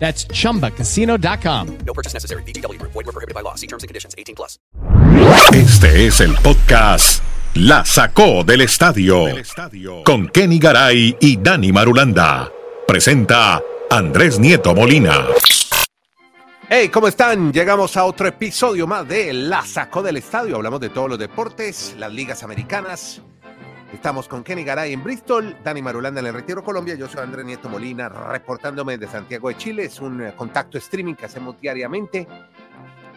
That's chumbacasino.com. No purchase necessary. VGW. Void were prohibited by law. See terms and conditions. 18 plus. Este es el podcast La Sacó del Estadio con Kenny Garay y Dani Marulanda. Presenta Andrés Nieto Molina. Hey, ¿cómo están? Llegamos a otro episodio más de La Sacó del Estadio. Hablamos de todos los deportes, las ligas americanas. Estamos con Kenny Garay en Bristol, Dani Marulanda en el Retiro Colombia. Yo soy Andrés Nieto Molina, reportándome de Santiago de Chile. Es un eh, contacto streaming que hacemos diariamente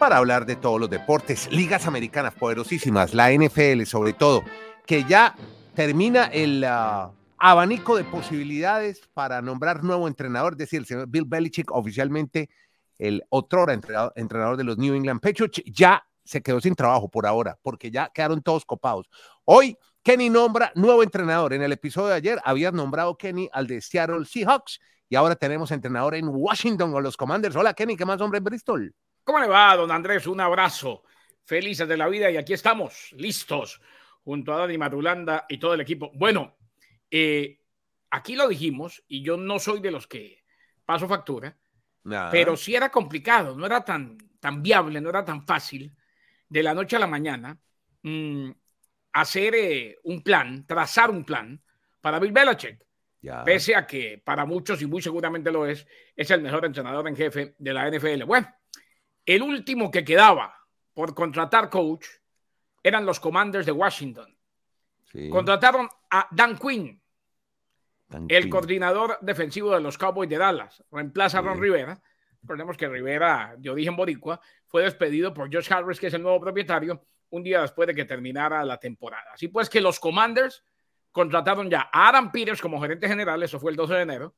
para hablar de todos los deportes, ligas americanas poderosísimas, la NFL sobre todo, que ya termina el ah, abanico de posibilidades para nombrar nuevo entrenador, es decir, el señor Bill Belichick oficialmente el otro entrenador, entrenador de los New England Patriots, ya se quedó sin trabajo por ahora, porque ya quedaron todos copados. Hoy Kenny nombra nuevo entrenador. En el episodio de ayer habías nombrado Kenny al de Seattle Seahawks y ahora tenemos entrenador en Washington con los Commanders. Hola Kenny, ¿qué más hombre en Bristol? ¿Cómo le va, don Andrés? Un abrazo. Felices de la vida y aquí estamos, listos, junto a Dani Marulanda y todo el equipo. Bueno, eh, aquí lo dijimos y yo no soy de los que paso factura, Nada. pero sí era complicado, no era tan, tan viable, no era tan fácil de la noche a la mañana mm, hacer eh, un plan, trazar un plan para Bill Belichick. Ya. Pese a que para muchos, y muy seguramente lo es, es el mejor entrenador en jefe de la NFL. Bueno, el último que quedaba por contratar coach eran los Commanders de Washington. Sí. Contrataron a Dan Quinn, el coordinador defensivo de los Cowboys de Dallas. Reemplaza a Ron. Rivera. Recordemos que Rivera, de origen boricua, fue despedido por Josh Harris, que es el nuevo propietario, un día después de que terminara la temporada. Así pues que los Commanders contrataron ya a Adam Peters como gerente general, eso fue el 12 de enero,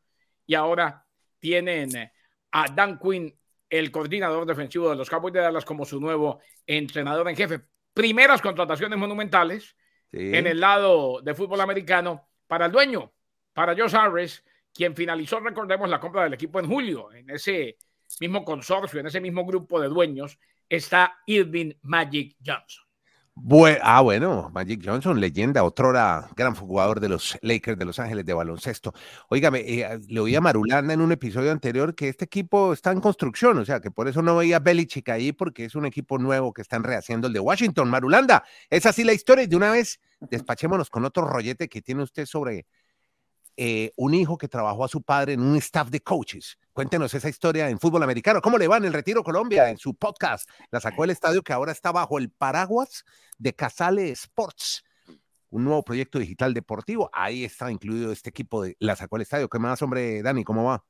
y ahora tienen eh, a Dan Quinn, el coordinador defensivo de los Cowboys de Dallas, como su nuevo entrenador en jefe. Primeras contrataciones monumentales Sí. en el lado de fútbol americano para el dueño, para Josh Harris, quien finalizó, recordemos, la compra del equipo en julio. En ese mismo consorcio, en ese mismo grupo de dueños, está Irving Magic Johnson. Ah, bueno, Magic Johnson, leyenda, otrora gran jugador de los Lakers de Los Ángeles de baloncesto. Óigame, eh, le oí a Marulanda en un episodio anterior que este equipo está en construcción, o sea, que por eso no veía a Belichick ahí, porque es un equipo nuevo que están rehaciendo el de Washington. Marulanda, es así la historia. Y de una vez, despachémonos con otro rollete que tiene usted sobre eh, un hijo que trabajó a su padre en un staff de coaches. Cuéntenos esa historia en fútbol americano. ¿Cómo le va en el Retiro Colombia? En su podcast, la sacó el estadio que ahora está bajo el paraguas de Casale Sports, un nuevo proyecto digital deportivo. Ahí está incluido este equipo de la sacó el estadio. ¿Qué más, hombre, Dani? ¿Cómo va?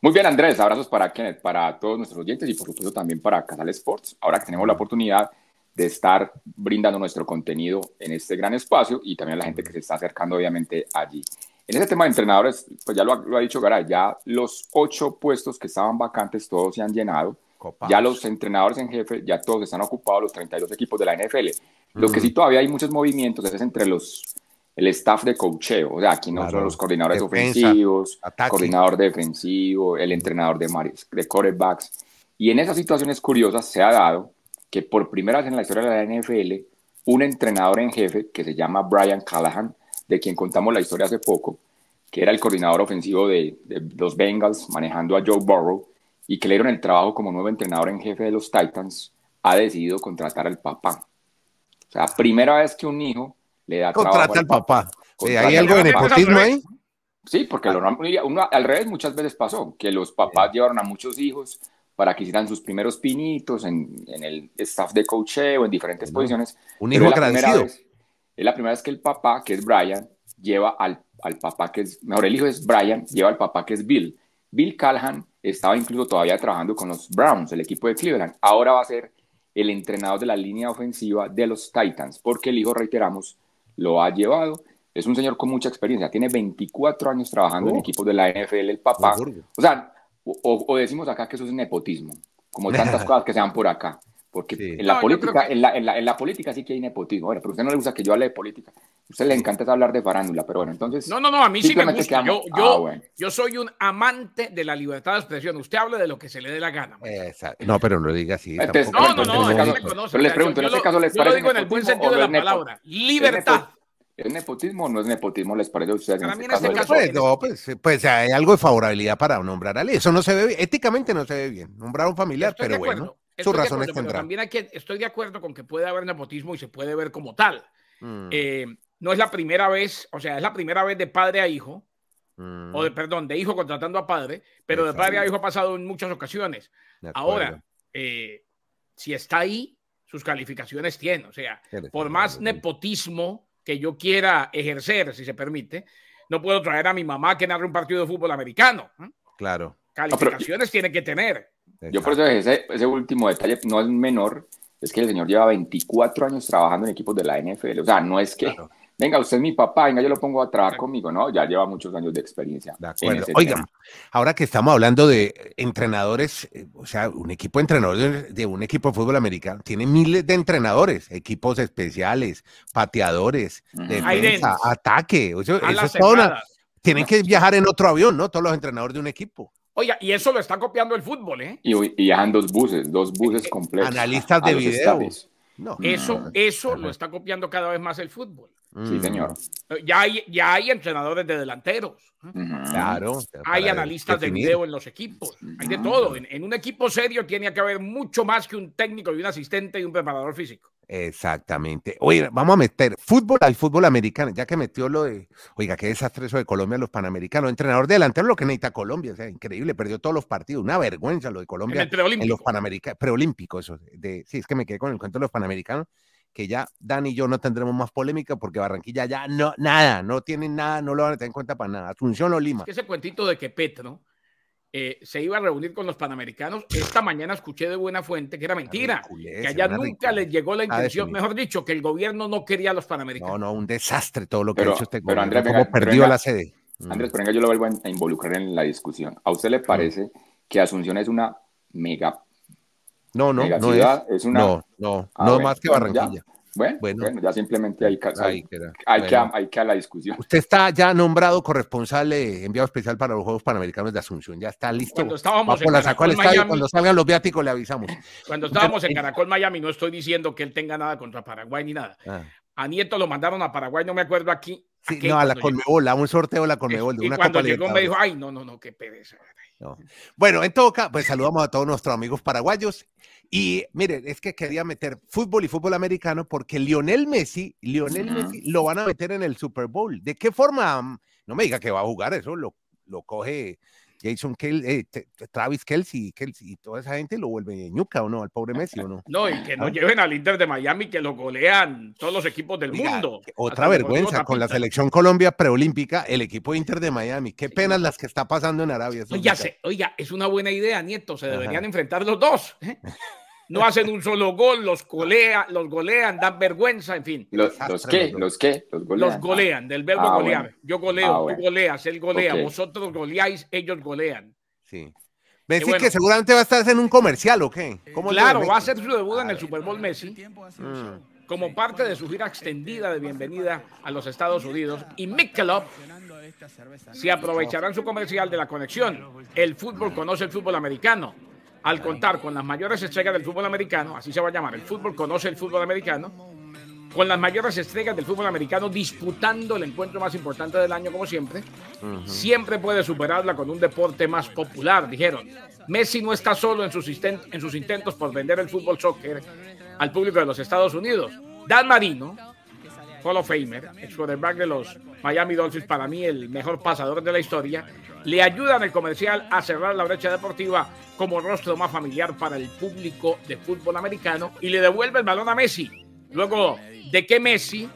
Muy bien, Andrés. Abrazos para Kenneth, para todos nuestros oyentes y por supuesto también para Casal Sports. Ahora que tenemos la oportunidad de estar brindando nuestro contenido en este gran espacio y también a la gente que se está acercando obviamente allí. En ese tema de entrenadores, pues ya lo, ha- lo ha dicho Garay, ya los ocho puestos que estaban vacantes todos se han llenado. Ya los entrenadores en jefe, ya todos están ocupados, los 32 equipos de la NFL. Lo que sí todavía hay muchos movimientos es entre los el staff de coacheo, o sea, aquí no Claro. son los coordinadores Defensa, ofensivos, ataque. coordinador defensivo, el entrenador de, maris- de quarterbacks. Y en esas situaciones curiosas se ha dado que por primera vez en la historia de la NFL, un entrenador en jefe que se llama Brian Callahan, de quien contamos la historia hace poco, que era el coordinador ofensivo de, de los Bengals, manejando a Joe Burrow, y que le dieron el trabajo como nuevo entrenador en jefe de los Titans, ha decidido contratar al papá. O sea, primera vez que un hijo le da trabajo Contrata al papá. Contrata ¿Hay al algo de papá. nepotismo ahí? Sí, porque lo uno, al revés muchas veces pasó, que los papás llevaron a muchos hijos para que hicieran sus primeros pinitos en, en el staff de coacheo, en diferentes posiciones. Un hijo agradecido. vez- Es la primera vez que el papá, que es Brian, lleva al, al papá que es, mejor el hijo es Brian, lleva al papá que es Bill. Bill Callahan estaba incluso todavía trabajando con los Browns, el equipo de Cleveland. Ahora va a ser el entrenador de la línea ofensiva de los Titans, porque el hijo, reiteramos, lo ha llevado. Es un señor con mucha experiencia, tiene 24 años trabajando en Oh. equipos de la NFL, el papá. O sea, o, o- o decimos acá que eso es nepotismo, como tantas cosas que se dan por acá. Porque Sí. en, la No, yo política, que- en, la, en, la, en la política sí que hay nepotismo. Bueno, pero a usted no le gusta que yo hable de política. A usted le encanta es hablar de farándula, pero bueno, entonces. No, no, no, a mí sí me simplemente gusta. Yo, yo, Ah, bueno. yo soy un amante de la libertad de expresión. Usted hable de lo que se le dé la gana. Exacto. No, pero no lo diga así. Entonces. No, no, no, este me caso- conoce. pero les pregunto, yo ¿en este lo- caso les yo lo parece digo en el buen sentido de no la palabra. ¿Es Libertad. ¿Es nepotismo o no es nepotismo? ¿Les parece a ustedes? Para en mí este en este caso? caso- Pues, no, pues, pues hay algo de favorabilidad para nombrar a. Eso no se ve bien. Éticamente no se ve bien. Nombrar a un familiar, pero bueno, sus razones pero. También hay que, estoy de acuerdo con que puede haber nepotismo y se puede ver como tal. Mm, Eh, no es la primera vez, o sea, es la primera vez de padre a hijo, mm, o de, perdón, de hijo contratando a padre, pero de padre a hijo ha pasado en muchas ocasiones. Ahora, eh, si está ahí, sus calificaciones tiene. O sea, por más nepotismo que yo quiera ejercer, si se permite, no puedo traer a mi mamá que narre un partido de fútbol americano. ¿eh? Claro. Calificaciones tiene que tener. Yo por eso ese, ese último detalle no es menor, es que el señor lleva 24 años trabajando en equipos de la NFL. O sea, no es que, Claro. venga, usted es mi papá, venga, yo lo pongo a trabajar conmigo. No, ya lleva muchos años de experiencia. De acuerdo. Oigan, tema. ahora que estamos hablando de entrenadores, eh, o sea, un equipo de entrenadores de, un equipo de fútbol americano tiene miles de entrenadores, equipos especiales, pateadores, defensa, ataque. Eso, eso Alas es toda una- tienen que viajar en otro avión, ¿no? Todos los entrenadores de un equipo. Oiga, y eso lo está copiando el fútbol, ¿eh? Y, y viajan dos buses, dos buses completos. Analistas a de video. No. Eso, eso lo está copiando cada vez más el fútbol. Sí, Mm, señor. Eh, Ya hay, ya hay entrenadores de delanteros. ¿eh? Claro. Hay analistas de video en los equipos. Hay de todo. En, en un equipo serio tiene que haber mucho más que un técnico y un asistente y un preparador físico. Exactamente. Oye, vamos a meter fútbol al fútbol americano, ya que metió lo de, oiga, qué desastre eso de Colombia, los panamericanos. Entrenador delantero, lo que necesita Colombia, o sea, increíble, perdió todos los partidos, una vergüenza lo de En Colombia el en los panamericanos, preolímpicos, eso, de, sí, es que me quedé con el cuento de los panamericanos, que ya Dani y yo no tendremos más polémica porque Barranquilla ya no, nada, no tienen nada, no lo van a tener en cuenta para nada. Asunción o Lima. Es que ese cuentito de que Petro eh, se iba a reunir con los panamericanos, esta mañana escuché de buena fuente que era mentira. ridiculez, Que allá nunca les llegó la Ah, intención, mejor dicho, que el gobierno no quería a los panamericanos. No, no, un desastre todo lo que Pero- ha hecho este pero, gobierno, Andrés, cómo venga, pero perdió venga, la sede. Mm. Andrés, pero venga, yo lo vuelvo a involucrar en la discusión. ¿A usted le parece que Asunción es una mega, No, no, mega no ciudad? es. Es, una... No, no, Ah, no bueno, más que ya. Bueno, Bueno. bueno, ya simplemente hay, hay, hay que, hay que a la discusión. Usted está ya nombrado corresponsal, eh, enviado especial para los Juegos Panamericanos de Asunción. Ya está listo. Cuando estábamos en Caracol. Miami. Cuando salgan los viáticos le avisamos. Cuando estábamos en Caracol, Miami, no estoy diciendo que él tenga nada contra Paraguay ni nada. Ah. A Nieto lo mandaron a Paraguay, no me acuerdo aquí. Sí, no, a la. Conmebol, a un sorteo de la Conmebol, de Y una cuando Copa llegó me dijo, ay, no, no, no, qué pereza. No. Bueno, en todo caso, pues saludamos a todos nuestros amigos paraguayos. Y miren, es que quería meter fútbol y fútbol americano porque Lionel Messi, Lionel. Messi lo van a meter en el Super Bowl. ¿De qué forma? No me diga que va a jugar eso, lo, lo coge Jason Kelsey, Travis Kelsey, Kelsey y toda esa gente lo vuelve ñuca o no, al pobre Messi o no. No, y que no Ah. lleven al Inter de Miami que lo golean todos los equipos del mundo. Otra vergüenza con la selección Colombia preolímpica, el equipo Inter de Miami. Qué Sí, penas no. las que está pasando en Arabia. Oiga, se- oiga, es una buena idea, Nieto. Se deberían Ajá. enfrentar los dos. ¿eh? No hacen un solo gol, los golea, los golean, dan vergüenza, en fin. ¿Los, los qué? los dos. ¿Los qué? Los golean. Los golean, del verbo Ah, golear. bueno. Yo goleo, Ah, tú bueno. goleas, él golea, Ok. vosotros goleáis, ellos golean. Sí. Messi bueno. que seguramente va a estar en un comercial o qué? ¿Cómo lo de Claro, va a hacer su debut en el Super Bowl Messi Mm. como parte de su gira extendida de bienvenida a los Estados Unidos y Michelob se aprovecharán su comercial de la conexión. El fútbol conoce el fútbol americano. Al contar con las mayores estrellas del fútbol americano, así se va a llamar, el fútbol conoce el fútbol americano, con las mayores estrellas del fútbol americano disputando el encuentro más importante del año como siempre, siempre puede superarla con un deporte más popular, dijeron. Messi no está solo en sus, inten- en sus intentos por vender el fútbol soccer al público de los Estados Unidos. Dan Marino, Hall of Famer, ex quarterback de los Miami Dolphins, para mí el mejor pasador de la historia, le ayuda en el comercial a cerrar la brecha deportiva como rostro más familiar para el público de fútbol americano y le devuelve el balón a Messi. Luego de que Messi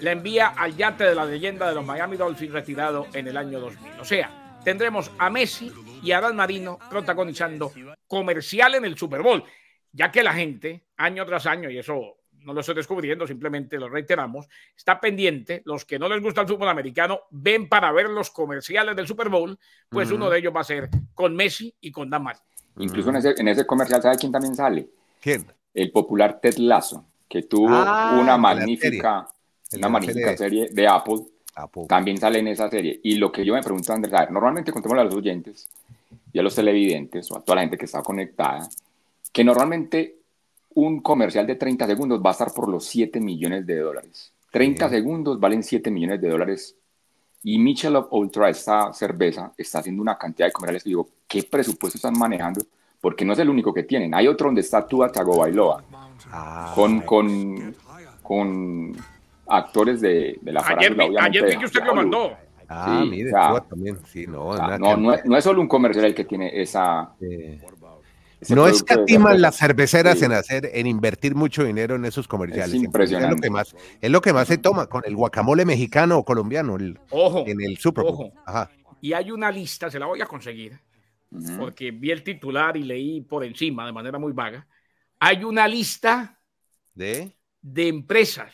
le envía al yate de la leyenda de los Miami Dolphins retirado en el año 2000. O sea, tendremos a Messi y a Dan Marino protagonizando comercial en el Super Bowl, ya que la gente, año tras año, y eso no lo estoy descubriendo, simplemente lo reiteramos, está pendiente, los que no les gusta el fútbol americano ven para ver los comerciales del Super Bowl, pues uno de ellos va a ser con Messi y con Dan Marino. Incluso en ese, en ese comercial, ¿sabe quién también sale? ¿Quién? El popular Ted Lasso, que tuvo Ah, una magnífica, serie. una magnífica serie. serie de Apple. Apple. También sale en esa serie. Y lo que yo me pregunto, Andrés, a ver, normalmente contémosle a los oyentes y a los televidentes o a toda la gente que está conectada, que normalmente un comercial de 30 segundos va a estar por los 7 millones de dólares. 30 Sí. segundos valen 7 millones de dólares. Y Michelob Ultra, esta cerveza, está haciendo una cantidad de comerciales que digo, ¿qué presupuesto están manejando? Porque no es el único que tienen. Hay otro donde está Tua Tagovailoa, Ah, con, con, con actores de, de la Ayer, farándula, vi, ayer vi que usted lo mandó. ah, sí, mire, o sea, Tua también. Sí, no, O sea, nada no, no, es, no es solo un comercial el que tiene esa. eh, ese No escatiman las cerveceras Sí. en hacer, en invertir mucho dinero en esos comerciales. Es impresionante. Es lo que más, es lo que más se toma con el guacamole mexicano o colombiano el- Ojo, en el Super Bowl. Ojo. Ajá. y hay una lista, se la voy a conseguir, Ujú. porque vi el titular y leí por encima de manera muy vaga. Hay una lista De, de empresas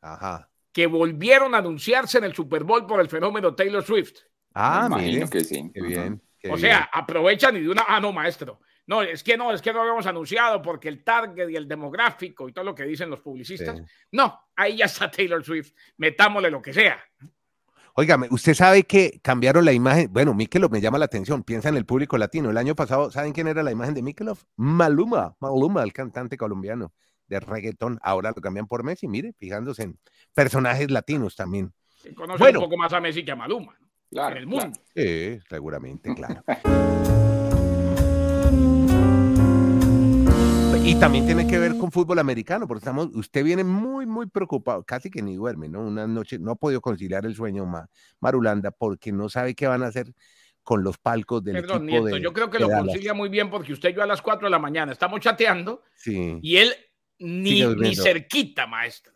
ajá. que volvieron a anunciarse en el Super Bowl por el fenómeno Taylor Swift. Ah, mire, que sí. qué bien. qué O bien. sea, aprovechan y de una, ah, no, maestro. No, es que no, es que no habíamos anunciado porque el target y el demográfico y todo lo que dicen los publicistas. Sí. No, ahí ya está Taylor Swift. Metámosle lo que sea. Óigame, usted sabe que cambiaron la imagen. Bueno, Mikelov me llama la atención. Piensa en el público latino. El año pasado, ¿saben quién era la imagen de Mikelov? Maluma, Maluma, el cantante colombiano de reggaetón. Ahora lo cambian por Messi. Mire, fijándose en personajes latinos también. Se conoce Bueno. un poco más a Messi que a Maluma ¿no? Claro, en el mundo. claro. Sí, seguramente, claro. Y también tiene que ver con fútbol americano, porque estamos, usted viene muy, muy preocupado, casi que ni duerme, ¿no? Una noche no ha podido conciliar el sueño, Ma- Marulanda, porque no sabe qué van a hacer con los palcos del Perdón, equipo Nieto, de yo creo que lo Dallas. concilia muy bien porque usted y yo a las 4 de la mañana estamos chateando Sí, y él ni, ni cerquita, maestro.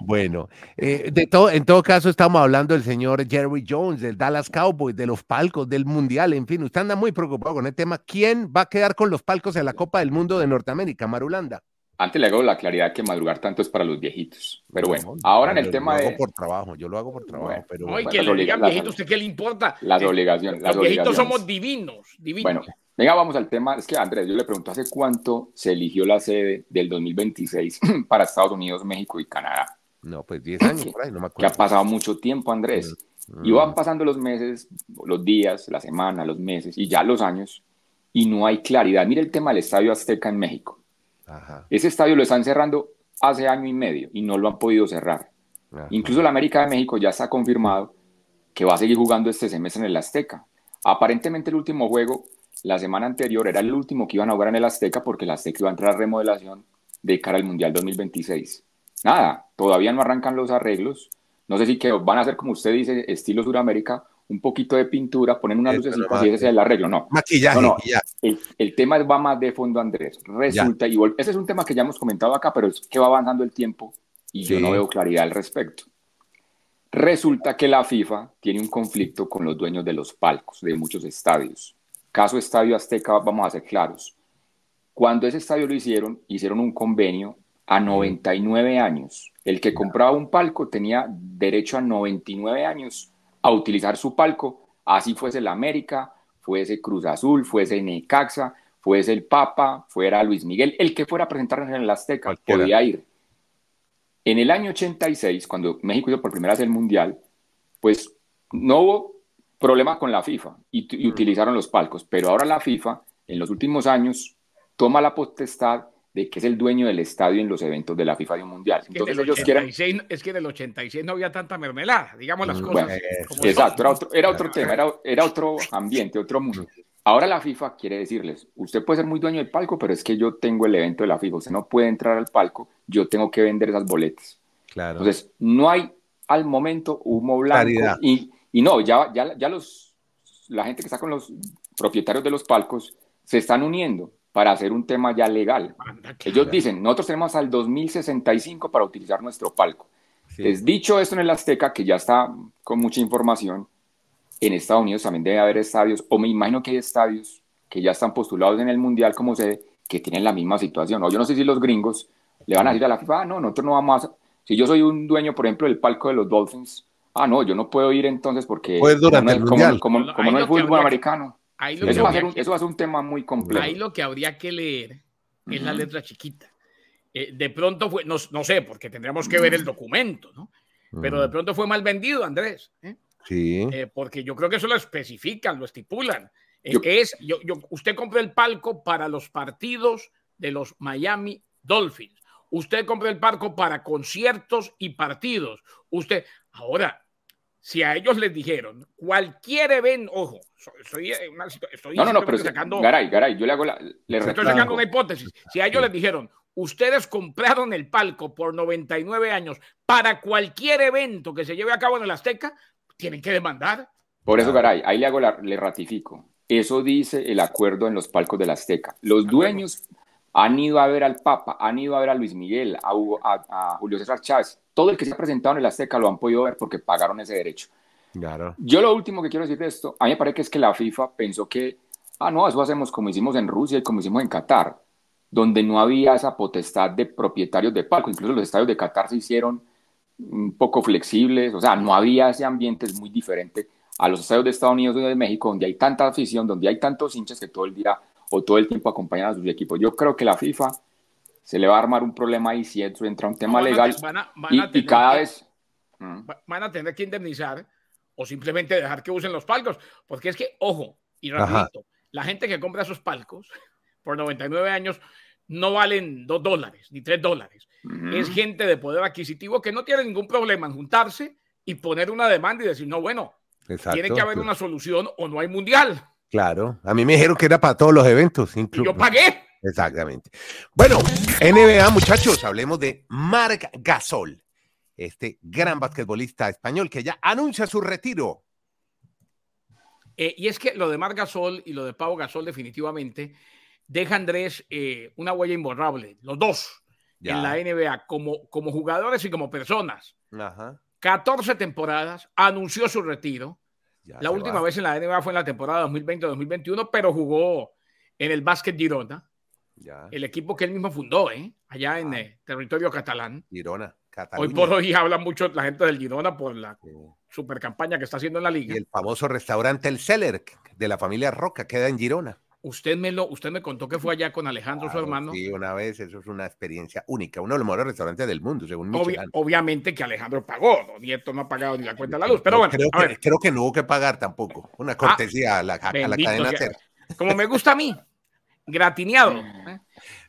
Bueno, eh, de todo, en todo caso estamos hablando del señor Jerry Jones, del Dallas Cowboys, de los palcos, del Mundial, en fin, usted anda muy preocupado con el tema. ¿Quién va a quedar con los palcos en la Copa del Mundo de Norteamérica, Marulanda? Antes le hago la claridad que madrugar tanto es para los viejitos. Pero bueno, No, ahora en yo el lo tema hago de por trabajo, yo lo hago por trabajo, Bueno, pero No, y bueno, que le digan obliga- viejito, las- ¿usted qué le importa? las obligaciones. Las Los viejitos somos divinos, divinos. Bueno, venga, vamos al tema. Es que Andrés, yo le pregunto hace cuánto se eligió la sede del 2026 para Estados Unidos, México y Canadá. no, pues 10 años por ahí, no me Que ha acuerdo. pasado mucho tiempo, Andrés. Y van pasando los meses, los días, la semana, los meses y ya los años, y no hay claridad. Mire el tema del Estadio Azteca en México. Ajá, Ese estadio lo están cerrando hace año y medio y no lo han podido cerrar. ajá. Incluso la América de México ya está confirmado que va a seguir jugando este semestre en el Azteca. Aparentemente el último juego, la semana anterior, era el último que iban a jugar en el Azteca porque el Azteca iba a entrar a remodelación de cara al Mundial 2026. Nada, todavía no arrancan los arreglos. No sé si que van a hacer, como usted dice, estilo Suramérica, un poquito de pintura, ponen unas Eso luces y ese es el arreglo. No, Maquillaje, No, no. el, el tema va más de fondo, Andrés. Resulta, y ese es un tema que ya hemos comentado acá, pero es que va avanzando el tiempo y yo no veo claridad al respecto. Resulta que la FIFA tiene un conflicto con los dueños de los palcos de muchos estadios. Caso Estadio Azteca, vamos a ser claros. Cuando ese estadio lo hicieron, hicieron un convenio a 99 años. El que compraba un palco tenía derecho a 99 años a utilizar su palco, así fuese el América, fuese Cruz Azul, fuese Necaxa, fuese el Papa, fuera Luis Miguel, el que fuera a presentarse en el Azteca Cualquiera. podía ir. En el año 86, cuando México hizo por primera vez el Mundial, pues no hubo problema con la FIFA y, y utilizaron los palcos, pero ahora la FIFA, en los últimos años, toma la potestad de que es el dueño del estadio en los eventos de la FIFA de un Mundial. Es que, en el ellos quieren... 86, es que en el 86 no había tanta mermelada, digamos las Mm, cosas. bueno, como Exacto, era otro, era otro tema, era, era otro ambiente, otro mundo. Ahora la FIFA quiere decirles, usted puede ser muy dueño del palco, pero es que yo tengo el evento de la FIFA, usted no puede entrar al palco, yo tengo que vender esas boletas. Claro. Entonces, no hay al momento humo blanco. Y, y, no, ya, ya, ya los, la gente que está con los propietarios de los palcos se están uniendo para hacer un tema ya legal. Ellos dicen, nosotros tenemos al 2065 para utilizar nuestro palco. Les dicho esto en el Azteca, que ya está con mucha información, en Estados Unidos también debe haber estadios, o me imagino que hay estadios que ya están postulados en el Mundial como sede, que tienen la misma situación. O yo no sé si los gringos le van a decir a la FIFA, ah, no, nosotros no vamos a... Si yo soy un dueño, por ejemplo, del palco de los Dolphins, ah, no, yo no puedo ir entonces porque... durante el mundial. Como, no es fútbol americano. eso, va a ser un, eso va a ser un tema muy complejo. Ahí lo que habría que leer es la letra chiquita. Eh, de pronto fue, no, no, sé, porque tendríamos que ver el documento, ¿no? Pero de pronto fue mal vendido, Andrés. ¿eh? Sí. Eh, porque yo creo que eso lo especifican, lo estipulan. es, yo, usted compra el palco para los partidos de los Miami Dolphins. Usted compra el palco para conciertos y partidos. Usted, ahora, si a ellos les dijeron cualquier evento, ojo, estoy, estoy no, no, no, pero sacando, Garay, Garay, yo le hago la, le estoy sacando una hipótesis. Si a ellos les dijeron ustedes compraron el palco por 99 años para cualquier evento que se lleve a cabo en el Azteca, tienen que demandar. Por eso, Garay, ahí le hago le ratifico. Eso dice el acuerdo en los palcos del Azteca. Los dueños han ido a ver al Papa, han ido a ver a Luis Miguel, a, a, Julio César Chávez. Todo el que se ha presentado en el Azteca lo han podido ver porque pagaron ese derecho. Claro. Yo lo último que quiero decir de esto, a mí me parece que es que la FIFA pensó que, ah, no, eso hacemos como hicimos en Rusia y como hicimos en Qatar donde no había esa potestad de propietarios de palco. Incluso los estadios de Qatar se hicieron un poco flexibles, o sea, no había ese ambiente es muy diferente a los estadios de Estados Unidos y de México, donde hay tanta afición, donde hay tantos hinchas que todo el día o todo el tiempo acompañan a sus equipos. Yo creo que la FIFA se le va a armar un problema ahí si entra un tema legal y, cada vez... Van a tener que indemnizar o simplemente dejar que usen los palcos, porque es que, ojo, y repito, la gente que compra esos palcos por 99 años no valen 2 dólares ni 3 dólares. Es gente de poder adquisitivo que no tiene ningún problema en juntarse y poner una demanda y decir, no, bueno, tiene que haber una solución o no hay mundial. Claro, a mí me dijeron que era para todos los eventos. Incluso. Yo pagué. Exactamente. Bueno, NBA, muchachos, hablemos de Marc Gasol, este gran basquetbolista español que ya anuncia su retiro. Eh, y es que lo de Marc Gasol y lo de Pau Gasol definitivamente deja Andrés eh, una huella imborrable, los dos, en la NBA, como, como jugadores y como personas. 14 temporadas, anunció su retiro. La última vez en la NBA fue en la temporada 2020-2021, pero jugó en el Básquet Girona, el equipo que él mismo fundó, ¿eh? allá en el territorio catalán. Girona. Hoy por hoy habla mucho la gente del Girona por la super campaña que está haciendo en la liga. Y el famoso restaurante El Celler de la familia Roca queda en Girona. Usted me lo, usted me contó que fue allá con Alejandro, su hermano. Sí, una vez, eso es una experiencia única, uno de los mejores restaurantes del mundo, según Obviamente que Alejandro pagó, ¿no? Nieto no ha pagado ni la cuenta de la luz, pero bueno. Creo, que, creo que no hubo que pagar tampoco, una ah, cortesía a, la, cadena SER. Como me gusta a mí, gratineado. ¿eh?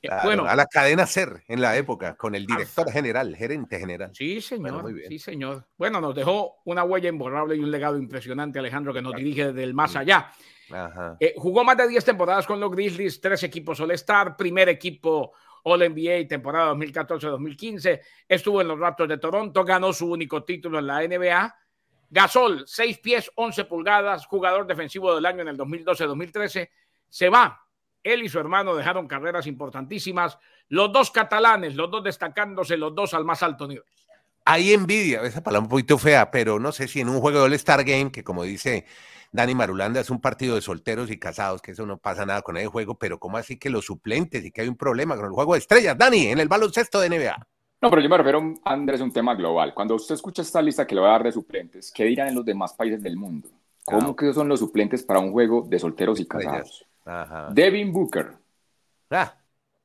Eh, bueno, a la cadena SER en la época, con el director general, gerente general. Sí, señor, sí, señor. Bueno, nos dejó una huella imborrable y un legado impresionante, Alejandro, que nos dirige desde el más allá. Eh, jugó más de 10 temporadas con los Grizzlies, tres equipos All-Star, primer equipo All-NBA temporada 2014-2015, estuvo en los Raptors de Toronto, ganó su único título en la NBA. Gasol, 6 pies, 11 pulgadas, jugador defensivo del año en el 2012-2013, se va. Él y su hermano dejaron carreras importantísimas, los dos catalanes, los dos destacándose, los dos al más alto nivel. Hay envidia, esa palabra un poquito fea, pero no sé si en un juego de All-Star Game, que como dice Dani Marulanda es un partido de solteros y casados, que eso no pasa nada con el juego, pero ¿cómo así que los suplentes y que hay un problema con el juego de estrellas? Dani, en el baloncesto de NBA. No, pero yo me refiero, Andrés, a un tema global. Cuando usted escucha esta lista que le voy a dar de suplentes, ¿qué dirán en los demás países del mundo? ¿Cómo que son los suplentes para un juego de solteros y casados? Devin Booker. Ah,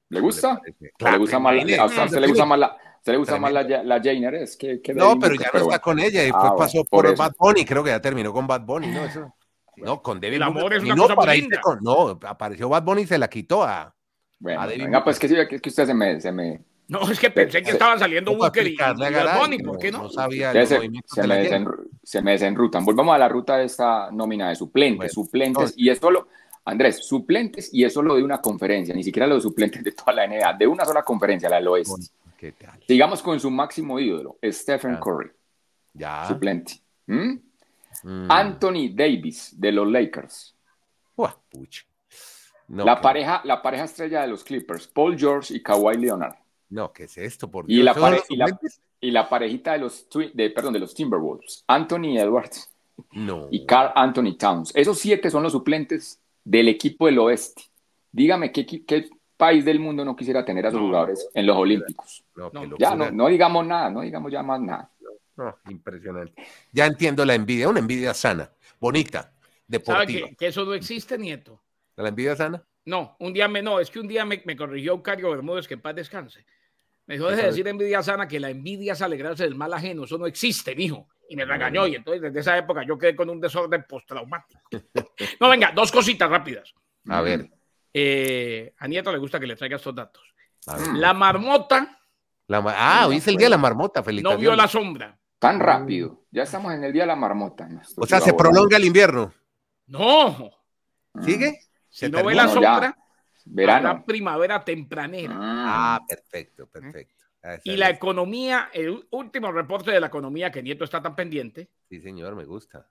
¿Le gusta? le gusta más la, a usted le gusta más la, ¿Se le gusta más la, la Jainer? Es que, no, pero ya no está con ella. Y después ah, pasó por, Bad Bunny. Creo que ya terminó con Bad Bunny. No, eso, no con David El amor es una no, cosa linda. no, apareció Bad Bunny y se la quitó a. Bueno, a venga, pues que sí, que, que usted se me, se me. No, es que pensé que estaban saliendo Booker y, Bad Bunny, ¿por qué no? No sabía. Se, se, me se, me desenrutan. Volvamos a la ruta de esta nómina de suplentes. suplentes. y esto lo. Andrés, suplentes, y eso lo de una conferencia, ni siquiera los suplentes de toda la NBA, de una sola conferencia, la del oeste. ¿Qué tal? Sigamos con su máximo ídolo, Stephen. Curry, Ya. suplente. ¿Mm? Mm. Anthony Davis, de los Lakers. Uah, pucha. No, la, ¿qué- pareja, la pareja estrella de los Clippers, Paul George y Kawhi Leonard. No, ¿qué es esto? Por Y la, ¿Esos pare- y, la, y la parejita de los, de, perdón, de los Timberwolves, Anthony Edwards No. y Carl Anthony Towns. Esos siete son los suplentes del equipo del oeste. Dígame qué, qué país del mundo no quisiera tener a sus No. jugadores en los Olímpicos. No, Ya no, no digamos nada, no digamos ya más nada. No, impresionante. Ya entiendo la envidia, una envidia sana, bonita, ¿Sabe deportiva. que, que eso no existe, Nieto? ¿La envidia sana? No, un día me, no, es que un día me, me corrigió Eucario Bermúdez, que en paz descanse. Me dijo, deje de decir envidia sana, que la envidia es alegrarse del mal ajeno, eso no existe, mijo. Y me regañó, y entonces desde esa época yo quedé con un desorden postraumático. No, venga, dos cositas rápidas. A ver, Eh, a Nieto le gusta que le traiga estos datos. La marmota La ma- ah, hoy es el día de la marmota, no felicitaciones. vio la sombra. Tan rápido. Ya estamos en el día de la marmota. O sea, se volando. prolonga el invierno. No, ¿Sigue? si Se no ve la No, ya. sombra, Verano. habrá primavera tempranera. Ah, Ah, perfecto, perfecto. Y la economía, el último reporte de la economía que Nieto está tan pendiente, Sí, señor, me gusta.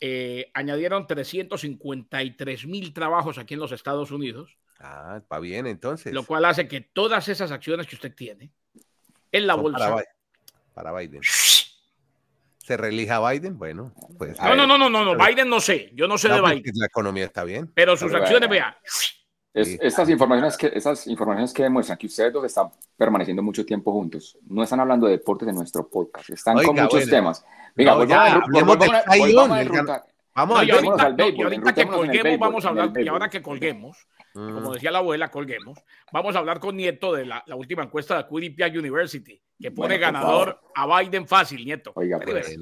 eh, añadieron 353 mil trabajos aquí en los Estados Unidos, Ah, va bien entonces. lo cual hace que todas esas acciones que usted tiene en la Son bolsa. Para, Bi- para Biden. ¿Se relija Biden? Bueno, pues. No, no, no, no, no, no, Biden no sé, yo no sé No, de pues, Biden, la economía está bien. pero sus Pero acciones, vea, Es- estas, informaciones que, esas informaciones que demuestran que ustedes dos están permaneciendo mucho tiempo juntos. No están hablando de deportes en nuestro podcast. Están con muchos bueno. temas. Venga, No, ya, a hablemos. Vamos No, al y Enrutémonos ahorita, al no, béisbol, y ahorita que enrutémonos en el colguemos, béisbol, vamos a hablar, y ahora que colguemos, Mm. como decía la abuela, colguemos, vamos a hablar con Nieto de la, la última encuesta de Quinnipiac University, que pone Bueno, ganador a Biden fácil, Nieto. Oiga, pues.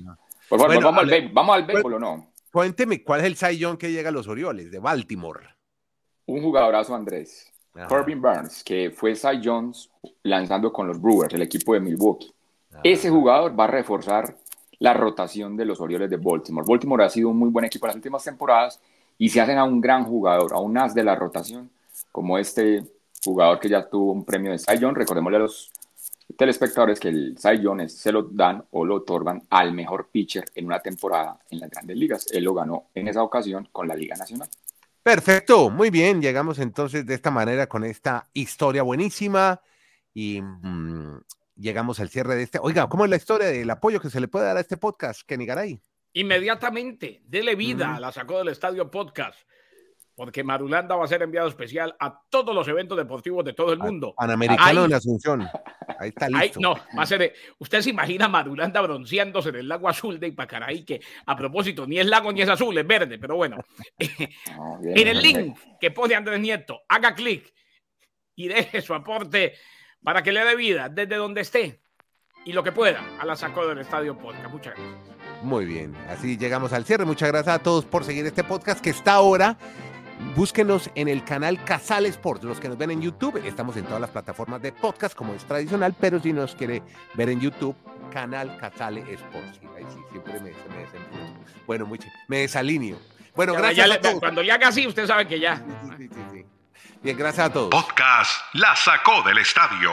Por favor, Bueno, vamos, al béisbol, ¿vamos al béisbol o no? Cuénteme, ¿cuál es el Sayón que llega a los Orioles de Baltimore? Un jugadorazo, Andrés. Ajá. Corbin Burns, que fue Cy Jones lanzando con los Brewers, el equipo de Milwaukee. Ajá. Ese jugador va a reforzar la rotación de los Orioles de Baltimore. Baltimore ha sido un muy buen equipo en las últimas temporadas y se hacen a un gran jugador, a un as de la rotación, como este jugador que ya tuvo un premio de Cy Young. Recordémosle a los telespectadores que el Cy Young es- se lo dan o lo otorgan al mejor pitcher en una temporada en las grandes ligas. Él lo ganó en esa ocasión con la Liga Nacional. Perfecto, muy bien. Llegamos entonces de esta manera con esta historia buenísima y mm, llegamos al cierre de este. Oiga, ¿cómo es la historia del apoyo que se le puede dar a este podcast, Kenny Garay? Inmediatamente, dele vida Mm. la sacó del estadio podcast, porque Marulanda va a ser enviado especial a todos los eventos deportivos de todo el mundo. Panamericano Ahí- en Asunción. Ahí está listo. no, va a ser. de- Usted se imagina Marulanda bronceándose en el lago azul de Ipacaraí, que a propósito, ni es lago ni es azul, es verde, pero bueno. No, bien, en el bien. link que pone Andrés Nieto, haga clic y deje su aporte para que le dé vida desde donde esté y lo que pueda a la sacó del estadio podcast. Muchas gracias. Muy bien, así llegamos al cierre. Muchas gracias a todos por seguir este podcast que está ahora. Búsquenos en el canal Casal Sports, los que nos ven en YouTube. Estamos en todas las plataformas de podcast como es tradicional, pero si nos quiere ver en YouTube, canal Casal Sports. Sí, ahí sí, siempre me, me. Bueno, mucho, me desalineo. Bueno, Ya- gracias ya a le- todos. cuando le haga así, usted sabe que ya. Sí, sí, sí, sí. Bien, gracias a todos. Podcast La Sacó del Estadio